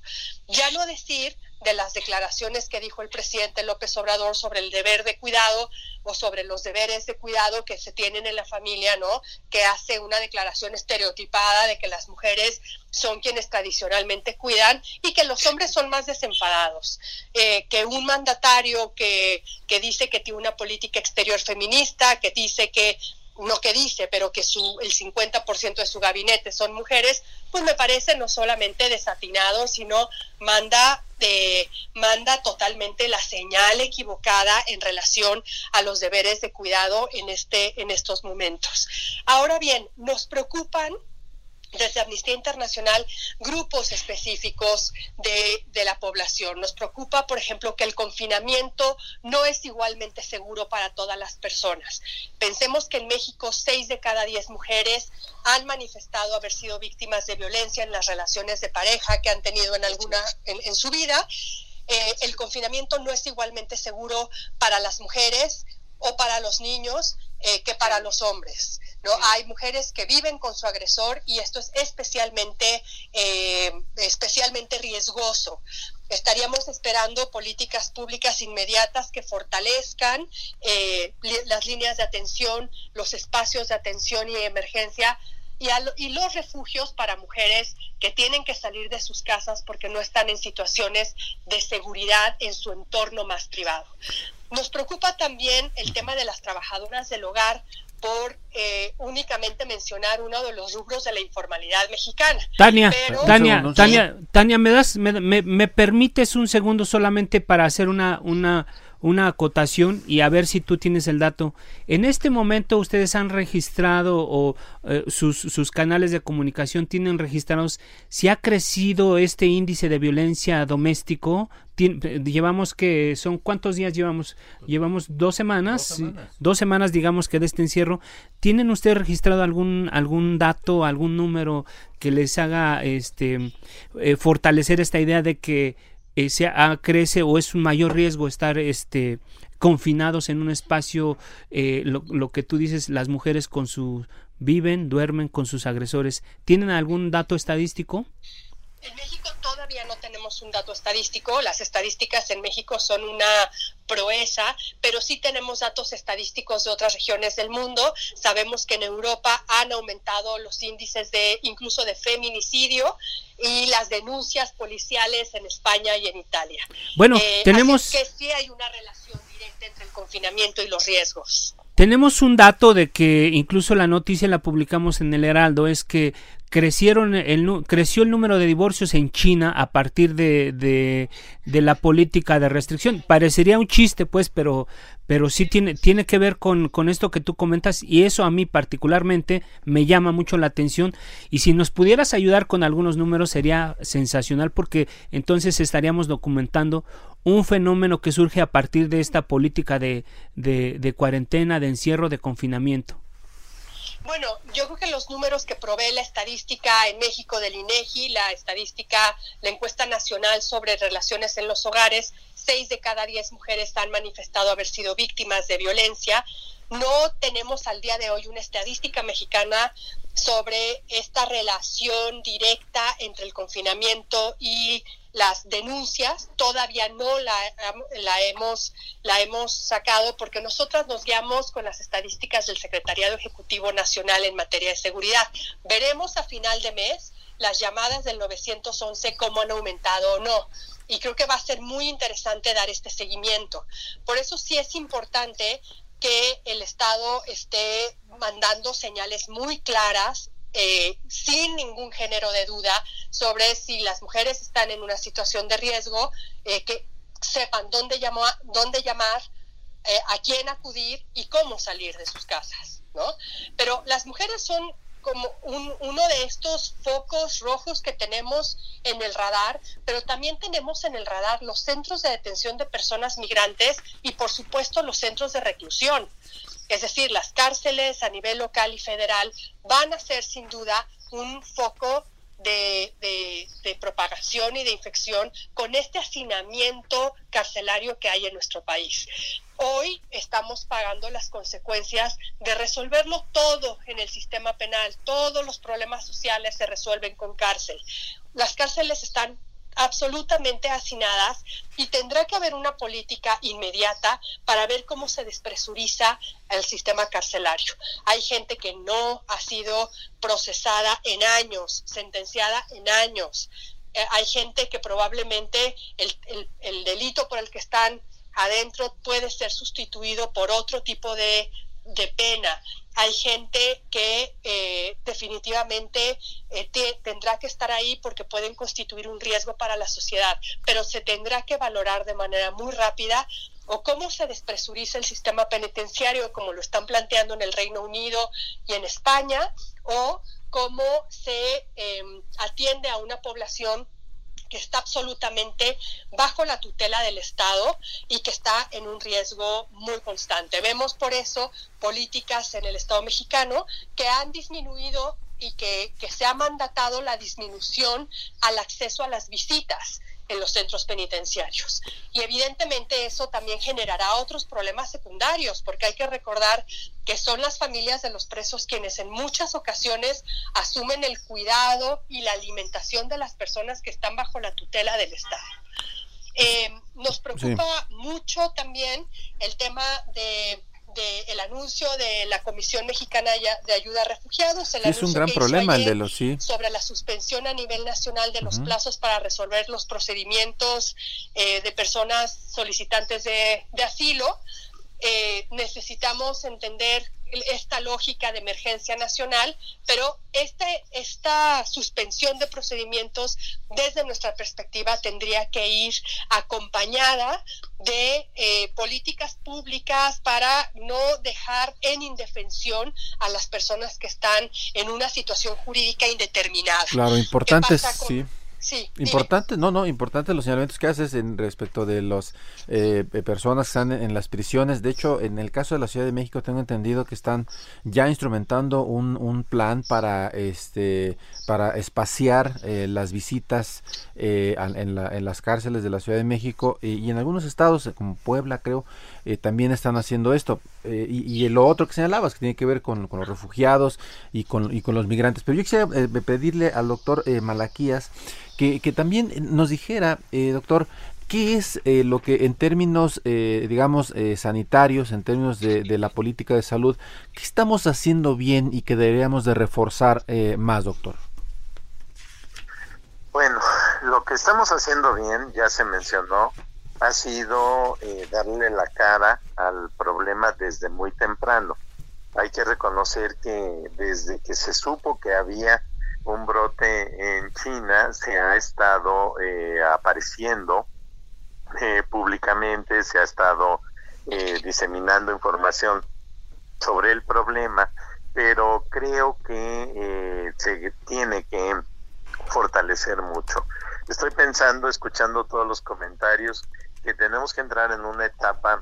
Ya no decir de las declaraciones que dijo el presidente López Obrador sobre el deber de cuidado o sobre los deberes de cuidado que se tienen en la familia, ¿no? Que hace una declaración estereotipada de que las mujeres son quienes tradicionalmente cuidan y que los hombres son más desenfadados. Eh, que un mandatario que, que dice que tiene una política exterior feminista, que dice que no que dice, pero que su, el 50% de su gabinete son mujeres, pues me parece no solamente desatinado, sino manda, de, manda totalmente la señal equivocada en relación a los deberes de cuidado en, este, en estos momentos. Ahora bien, nos preocupan desde Amnistía Internacional grupos específicos de, de, la población. Nos preocupa, por ejemplo, que el confinamiento no es igualmente seguro para todas las personas. Pensemos que en México seis de cada diez mujeres han manifestado haber sido víctimas de violencia en las relaciones de pareja que han tenido en alguna en, su vida. Eh, el confinamiento no es igualmente seguro para las mujeres o para los niños eh, que para los hombres. ¿no? Hay mujeres que viven con su agresor y esto es especialmente, eh, especialmente riesgoso. Estaríamos esperando políticas públicas inmediatas que fortalezcan eh, las líneas de atención, los espacios de atención y emergencia y, y, los refugios para mujeres que tienen que salir de sus casas porque no están en situaciones de seguridad en su entorno más privado. Nos preocupa también el tema de las trabajadoras del hogar por eh, únicamente mencionar uno de los rubros de la informalidad mexicana. Tania, Tania, Tania, Tania, ¿me das, me, me, me, permites un segundo solamente para hacer una, una, una acotación y a ver si tú tienes el dato. En este momento ustedes han registrado o eh, sus, sus, canales de comunicación tienen registrados si ha crecido este índice de violencia doméstico. llevamos que son cuántos días llevamos llevamos dos semanas, dos semanas dos semanas digamos que de este encierro tienen ustedes registrado algún algún dato algún número que les haga este eh, fortalecer esta idea de que eh, se, ah, crece o es un mayor riesgo estar este confinados en un espacio eh, lo, lo, que tú dices las mujeres con su viven duermen con sus agresores. Tienen algún dato estadístico en México todavía no tenemos un dato estadístico, las estadísticas en México son una proeza, pero sí tenemos datos estadísticos de otras regiones del mundo. Sabemos que en Europa han aumentado los índices de incluso de feminicidio y las denuncias policiales en España y en Italia. Bueno, eh, tenemos que sí hay una relación directa entre el confinamiento y los riesgos. Tenemos un dato de que incluso la noticia la publicamos en el Heraldo, es que crecieron el, creció el número de divorcios en China a partir de, de, la política de restricción. Parecería un chiste, pues, pero, pero sí tiene, tiene que ver con, con esto que tú comentas y eso a mí particularmente me llama mucho la atención. Y si nos pudieras ayudar con algunos números sería sensacional porque entonces estaríamos documentando un fenómeno que surge a partir de esta política de, de cuarentena, de encierro, de confinamiento. Bueno, yo creo que los números que provee la estadística en México del INEGI, la estadística, la encuesta nacional sobre relaciones en los hogares, seis de cada diez mujeres han manifestado haber sido víctimas de violencia. No tenemos al día de hoy una estadística mexicana sobre esta relación directa entre el confinamiento y las denuncias todavía no la, la, hemos, la hemos sacado porque nosotras nos guiamos con las estadísticas del Secretariado Ejecutivo Nacional en materia de seguridad. Veremos a final de mes las llamadas del 911 cómo han aumentado o no. Y creo que va a ser muy interesante dar este seguimiento. Por eso sí es importante que el Estado esté mandando señales muy claras eh, sin ningún género de duda sobre si las mujeres están en una situación de riesgo, eh, que sepan dónde, llamar, dónde llamar, eh, a quién acudir y cómo salir de sus casas. ¿no? Pero las mujeres son como uno de estos focos rojos que tenemos en el radar, pero también tenemos en el radar los centros de detención de personas migrantes y por supuesto los centros de reclusión. Es decir, las cárceles a nivel local y federal van a ser sin duda un foco de, de, propagación y de infección con este hacinamiento carcelario que hay en nuestro país. Hoy estamos pagando las consecuencias de resolverlo todo en el sistema penal. Todos los problemas sociales se resuelven con cárcel. Las cárceles están absolutamente hacinadas y tendrá que haber una política inmediata para ver cómo se despresuriza el sistema carcelario. Hay gente que no ha sido procesada en años, sentenciada en años. Eh, hay gente que probablemente el, el delito por el que están adentro puede ser sustituido por otro tipo de, de pena hay gente que eh, definitivamente eh, tendrá que estar ahí porque pueden constituir un riesgo para la sociedad, pero se tendrá que valorar de manera muy rápida o cómo se despresuriza el sistema penitenciario como lo están planteando en el Reino Unido y en España, o cómo se em, atiende a una población que está absolutamente bajo la tutela del Estado y que está en un riesgo muy constante. Vemos por eso políticas en el Estado mexicano que han disminuido y que, que se ha mandatado la disminución al acceso a las visitas en los centros penitenciarios. Y evidentemente eso también generará otros problemas secundarios, porque hay que recordar que son las familias de los presos quienes en muchas ocasiones asumen el cuidado y la alimentación de las personas que están bajo la tutela del Estado. Eh, nos preocupa mucho también el tema de del anuncio de la Comisión Mexicana de Ayuda a Refugiados. El es un gran problema el de los sí. Sobre la suspensión a nivel nacional de los plazos para resolver los procedimientos eh, de personas solicitantes de, de asilo. Eh, necesitamos entender esta lógica de emergencia nacional, pero este, esta suspensión de procedimientos desde nuestra perspectiva tendría que ir acompañada de eh, políticas públicas para no dejar en indefensión a las personas que están en una situación jurídica indeterminada. Claro, importante, sí. Importante, no, no, importante los señalamientos que haces en respecto de las eh, personas que están en, las prisiones. De hecho, en el caso de la Ciudad de México tengo entendido que están ya instrumentando un, un plan para este para espaciar eh, las visitas eh, en, la, en, las cárceles de la Ciudad de México y en algunos estados como Puebla creo también están haciendo esto y, y, lo otro que señalabas que tiene que ver con, los refugiados y con, los migrantes. Pero yo quisiera pedirle al doctor Malaquías que, también nos dijera, eh, doctor, ¿Qué es eh, lo que en términos, eh, digamos, sanitarios, en términos de, la política de salud, qué estamos haciendo bien y que deberíamos de reforzar más, doctor? Bueno, lo que estamos haciendo bien, ya se mencionó, ha sido darle la cara al problema desde muy temprano. Hay que reconocer que desde que se supo que había un brote en China se ha estado eh, apareciendo eh, públicamente, se ha estado eh, diseminando información sobre el problema, pero creo que se tiene que fortalecer mucho. Estoy pensando, escuchando todos los comentarios, que tenemos que entrar en una etapa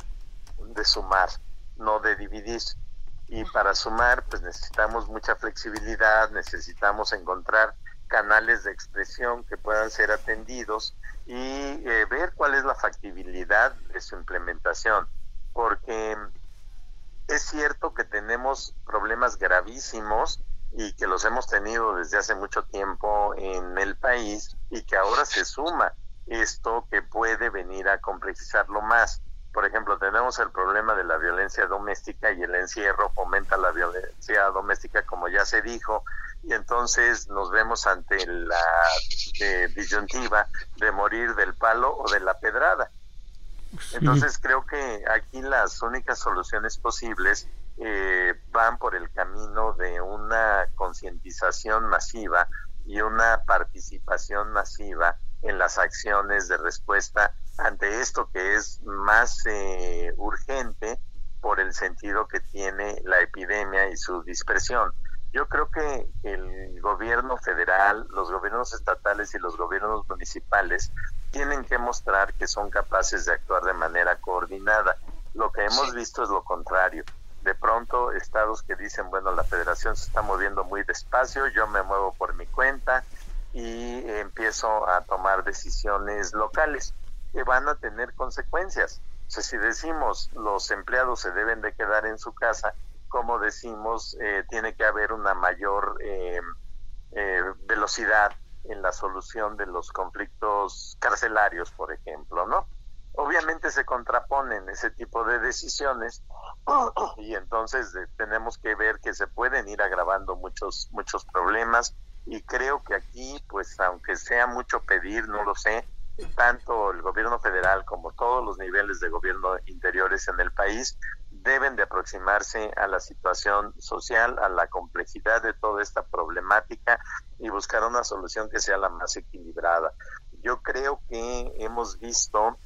de sumar, no de dividir. Y para sumar pues necesitamos mucha flexibilidad, necesitamos encontrar canales de expresión que puedan ser atendidos y eh, ver cuál es la factibilidad de su implementación, porque es cierto que tenemos problemas gravísimos y que los hemos tenido desde hace mucho tiempo en el país y que ahora se suma esto que puede venir a complejizarlo más por ejemplo, tenemos el problema de la violencia doméstica y el encierro fomenta la violencia doméstica, como ya se dijo, y entonces nos vemos ante la eh, disyuntiva de morir del palo o de la pedrada. Entonces creo que aquí las únicas soluciones posibles eh, van por el camino de una concientización masiva y una participación masiva en las acciones de respuesta ante esto que es más eh, urgente por el sentido que tiene la epidemia y su dispersión. Yo creo que el gobierno federal, los gobiernos estatales y los gobiernos municipales tienen que mostrar que son capaces de actuar de manera coordinada. Lo que hemos visto es lo contrario. De pronto, estados que dicen, bueno, la federación se está moviendo muy despacio, yo me muevo por mi cuenta y empiezo a tomar decisiones locales que van a tener consecuencias. O sea, si decimos los empleados se deben de quedar en su casa, como decimos, eh, tiene que haber una mayor eh, eh, velocidad en la solución de los conflictos carcelarios, por ejemplo, ¿no? Obviamente se contraponen ese tipo de decisiones y entonces tenemos que ver que se pueden ir agravando muchos muchos problemas y creo que aquí, pues aunque sea mucho pedir, no lo sé, tanto el gobierno federal como todos los niveles de gobierno interiores en el país deben de aproximarse a la situación social, a la complejidad de toda esta problemática y buscar una solución que sea la más equilibrada. Yo creo que hemos visto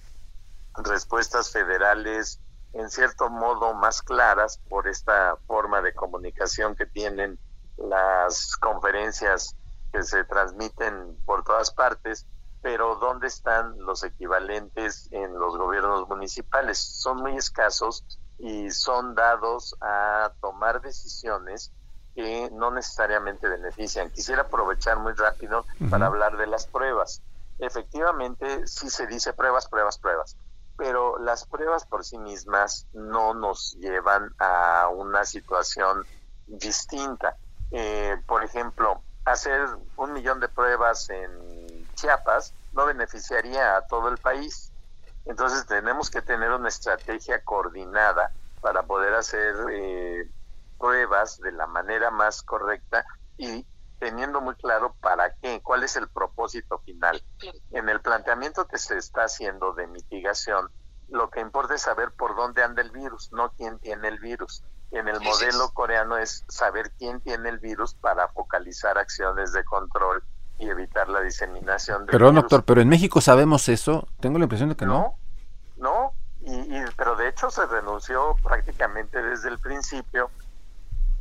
respuestas federales en cierto modo más claras por esta forma de comunicación que tienen las conferencias que se transmiten por todas partes, pero ¿dónde están los equivalentes en los gobiernos municipales? Son muy escasos y son dados a tomar decisiones que no necesariamente benefician. Quisiera aprovechar muy rápido para hablar de las pruebas. Efectivamente, sí se dice pruebas, pruebas, pruebas, pero las pruebas por sí mismas no nos llevan a una situación distinta. Eh, por ejemplo, hacer un millón de pruebas en Chiapas no beneficiaría a todo el país entonces tenemos que tener una estrategia coordinada para poder hacer eh, pruebas de la manera más correcta y teniendo muy claro para qué, cuál es el propósito final. En el planteamiento que se está haciendo de mitigación, lo que importa es saber por dónde anda el virus, no quién tiene el virus. En el modelo coreano es saber quién tiene el virus para focalizar acciones de control y evitar la diseminación. Pero doctor, pero en México sabemos eso. Tengo la impresión de que no. No, Y, pero de hecho se renunció prácticamente desde el principio,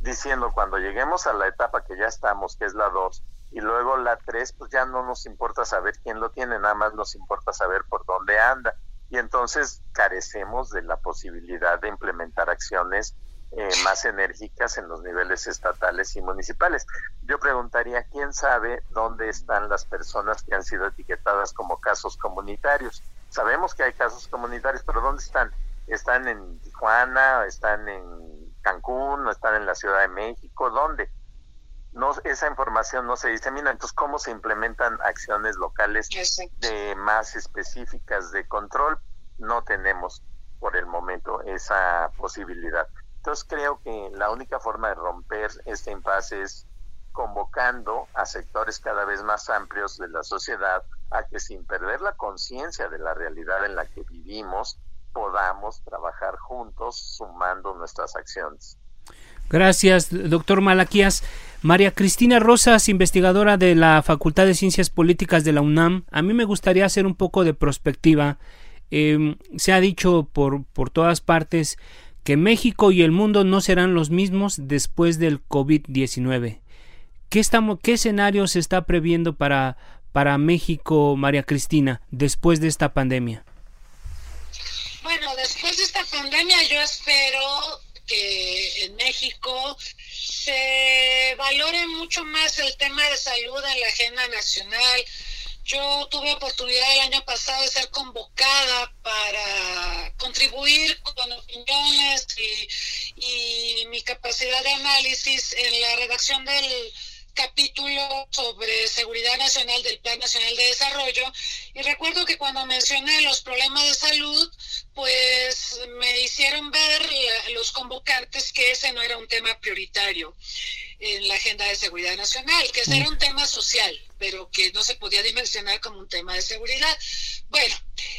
diciendo cuando lleguemos a la etapa que ya estamos, que es la 2, y luego la 3, pues ya no nos importa saber quién lo tiene, nada más nos importa saber por dónde anda. Y entonces carecemos de la posibilidad de implementar acciones eh, más enérgicas en los niveles estatales y municipales. Yo preguntaría, ¿quién sabe dónde están las personas que han sido etiquetadas como casos comunitarios? Sabemos que hay casos comunitarios, pero ¿dónde están? ¿Están en Tijuana? ¿Están en Cancún? ¿O están en la Ciudad de México? ¿Dónde? No, esa información no se disemina. Entonces, ¿cómo se implementan acciones locales de más específicas de control? No tenemos por el momento esa posibilidad. Entonces creo que la única forma de romper este impasse es convocando a sectores cada vez más amplios de la sociedad a que sin perder la conciencia de la realidad en la que vivimos, podamos trabajar juntos sumando nuestras acciones. Gracias, doctor Malaquías. María Cristina Rosas, investigadora de la Facultad de Ciencias Políticas de la UNAM. A mí me gustaría hacer un poco de prospectiva. Em, se ha dicho por, por todas partes que México y el mundo no serán los mismos después del COVID-19. ¿Qué, ¿Qué escenario se está previendo para, para México, María Cristina, después de esta pandemia? Bueno, después de esta pandemia yo espero que en México se valore mucho más el tema de salud en la agenda nacional, yo tuve oportunidad el año pasado de ser convocada para contribuir con opiniones y, mi capacidad de análisis en la redacción del capítulo sobre seguridad nacional del Plan Nacional de Desarrollo. Y recuerdo que cuando mencioné los problemas de salud, pues me hicieron ver los convocantes que ese no era un tema prioritario en la agenda de seguridad nacional, que ese era un tema social, pero que no se podía dimensionar como un tema de seguridad. Bueno,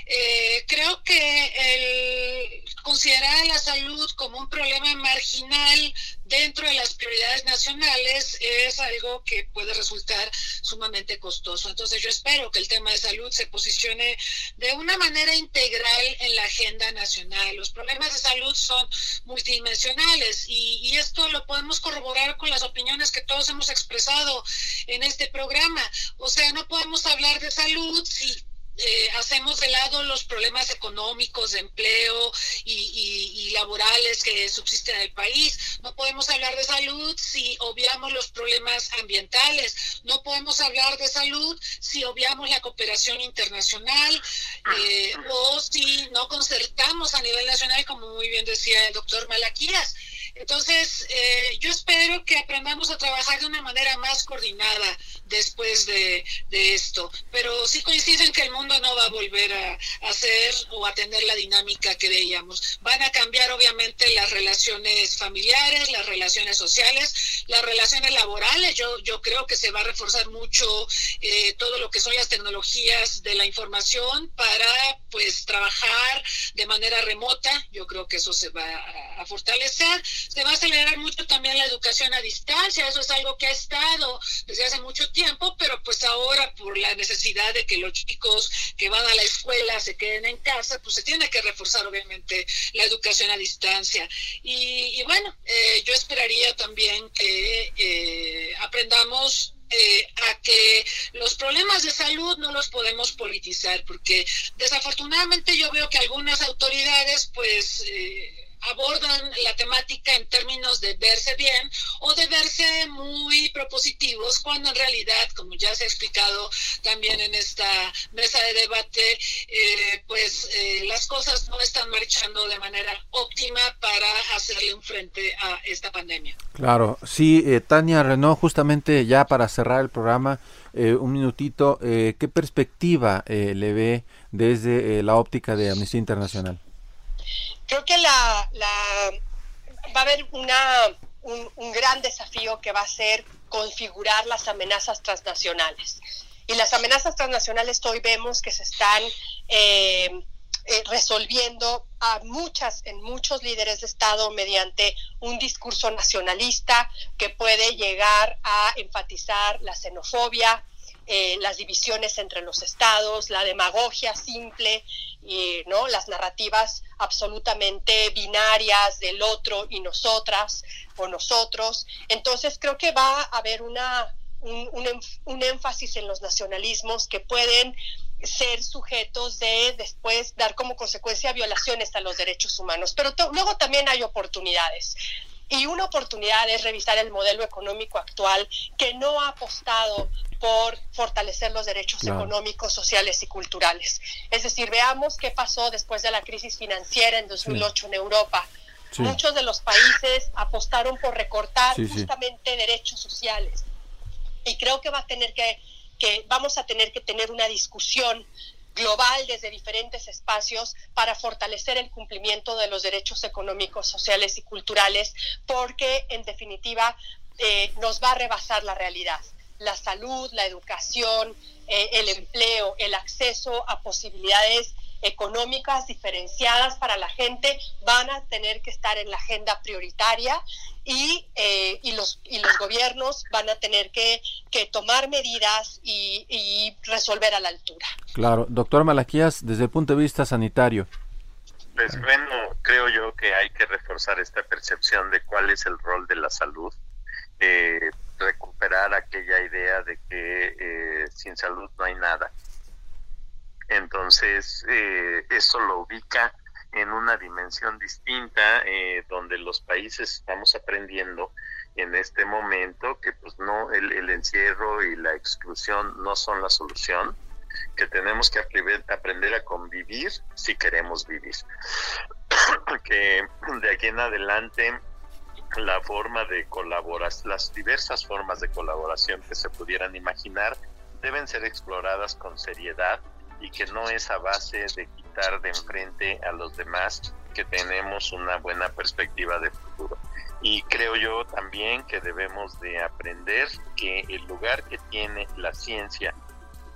eh, creo que el considerar la salud como un problema marginal dentro de las prioridades nacionales es algo que puede resultar sumamente costoso. Entonces yo espero que el tema de salud se posicione de una manera integral en la agenda nacional. Los problemas de salud son multidimensionales y, y esto lo podemos corroborar con las opiniones que todos hemos expresado en este programa. O sea, no podemos hablar de salud si eh, hacemos de lado los problemas económicos, de empleo y, laborales que subsisten en el país. No podemos hablar de salud si obviamos los problemas ambientales. No podemos hablar de salud si obviamos la cooperación internacional eh, o si no concertamos a nivel nacional, como muy bien decía el doctor Malaquías. Entonces, eh, yo espero que aprendamos a trabajar de una manera más coordinada después de, esto, pero sí coinciden que el mundo no va a volver a, hacer o a tener la dinámica que veíamos. Van a cambiar obviamente las relaciones familiares, las relaciones sociales, las relaciones laborales. Yo, yo creo que se va a reforzar mucho eh, todo lo que son las tecnologías de la información para pues trabajar de manera remota. Yo creo que eso se va a fortalecer se va a acelerar mucho también la educación a distancia, eso es algo que ha estado desde hace mucho tiempo, pero pues ahora por la necesidad de que los chicos que van a la escuela se queden en casa, pues se tiene que reforzar obviamente la educación a distancia. Y, bueno, eh, yo esperaría también que eh, aprendamos eh, a que los problemas de salud no los podemos politizar, porque desafortunadamente yo veo que algunas autoridades pues abordan la temática en términos de verse bien o de verse muy propositivos, cuando en realidad, como ya se ha explicado también en esta mesa de debate, eh, pues eh, las cosas no están marchando de manera óptima para hacerle un frente a esta pandemia. Claro, sí, eh, Tania Renault, justamente ya para cerrar el programa, un minutito, ¿qué perspectiva le ve desde la óptica de Amnistía Internacional? Creo que la, va a haber una, un, gran desafío que va a ser configurar las amenazas transnacionales. Y las amenazas transnacionales hoy vemos que se están eh, eh, resolviendo a muchas, en muchos líderes de Estado mediante un discurso nacionalista que puede llegar a enfatizar la xenofobia, eh, las divisiones entre los estados, la demagogia simple y no las narrativas absolutamente binarias del otro y nosotras o nosotros. Entonces creo que va a haber una, un, un énfasis en los nacionalismos que pueden ser sujetos de después dar como consecuencia violaciones a los derechos humanos. Pero luego también hay oportunidades. Y una oportunidad es revisar el modelo económico actual que no ha apostado por fortalecer los derechos económicos, sociales y culturales. Es decir, veamos qué pasó después de la crisis financiera en 2008 en Europa. Muchos de los países apostaron por recortar justamente derechos sociales. Y creo que va a tener que, que vamos a tener que tener una discusión global desde diferentes espacios para fortalecer el cumplimiento de los derechos económicos, sociales y culturales, porque en definitiva eh, nos va a rebasar la realidad. La salud, la educación, eh, el empleo, el acceso a posibilidades económicas diferenciadas para la gente van a tener que estar en la agenda prioritaria y, eh, y, los, y los gobiernos van a tener que, que tomar medidas y, y, resolver a la altura. Claro, doctor Malaquías, desde el punto de vista sanitario. Pues bueno, creo yo que hay que reforzar esta percepción de cuál es el rol de la salud, eh, recuperar aquella idea de que eh, sin salud no hay nada entonces, eh, eso lo ubica en una dimensión distinta, eh, donde los países estamos aprendiendo en este momento que pues no el, encierro y la exclusión no son la solución, que tenemos que aprender a convivir si queremos vivir. que de aquí en adelante la forma de colaborar, las diversas formas de colaboración que se pudieran imaginar deben ser exploradas con seriedad y que no es a base de quitar de enfrente a los demás que tenemos una buena perspectiva de futuro. Y creo yo también que debemos de aprender que el lugar que tiene la ciencia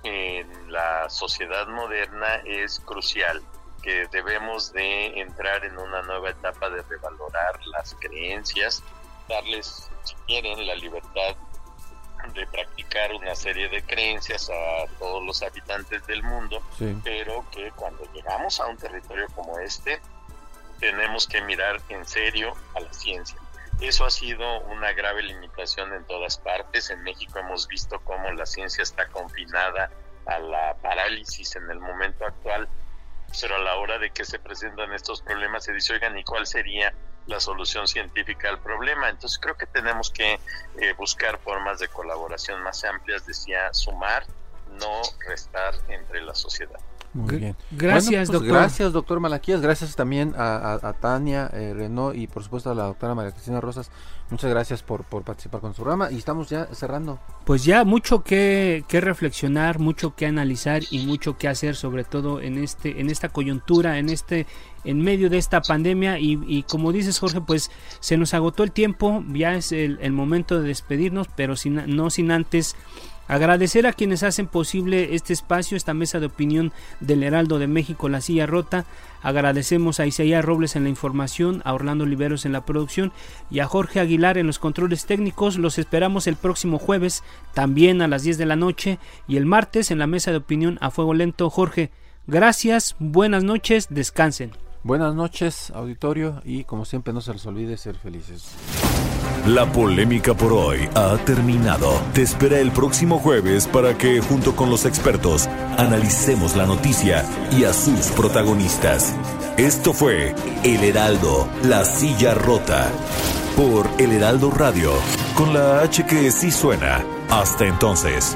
en la sociedad moderna es crucial, que debemos de entrar en una nueva etapa de revalorar las creencias, darles, si quieren, la libertad de practicar una serie de creencias a todos los habitantes del mundo, pero que cuando llegamos a un territorio como este, tenemos que mirar en serio a la ciencia. Eso ha sido una grave limitación en todas partes. En México hemos visto cómo la ciencia está confinada a la parálisis en el momento actual, pero a la hora de que se presentan estos problemas se dice, oigan, ¿y cuál sería la solución científica al problema? Entonces creo que tenemos que eh, buscar formas de colaboración más amplias, decía, sumar, no restar entre la sociedad. Muy bien. Gracias, pues, doctor. Gracias, doctor Malaquías. Gracias también a, Tania eh, Renault y por supuesto a la doctora María Cristina Rosas. Muchas gracias por, por participar con su programa y estamos ya cerrando. Pues ya mucho que, que, reflexionar, mucho que analizar y mucho que hacer, sobre todo en este, en esta coyuntura, en este, en medio de esta pandemia. Y, como dices, Jorge, pues se nos agotó el tiempo, ya es el, el momento de despedirnos, pero sin, no sin antes Agradecer a quienes hacen posible este espacio, esta mesa de opinión del Heraldo de México, La Silla Rota. Agradecemos a Isaías Robles en la información, a Orlando Oliveros en la producción y a Jorge Aguilar en los controles técnicos. Los esperamos el próximo jueves, también a las 10 de la noche, y el martes en la mesa de opinión a fuego lento. Jorge, gracias, buenas noches, descansen. Buenas noches, auditorio, y como siempre no se les olvide ser felices. La polémica por hoy ha terminado. Te espera el próximo jueves para que, junto con los expertos, analicemos la noticia y a sus protagonistas. Esto fue El Heraldo, la silla rota, por El Heraldo Radio, con la H que sí suena. Hasta entonces.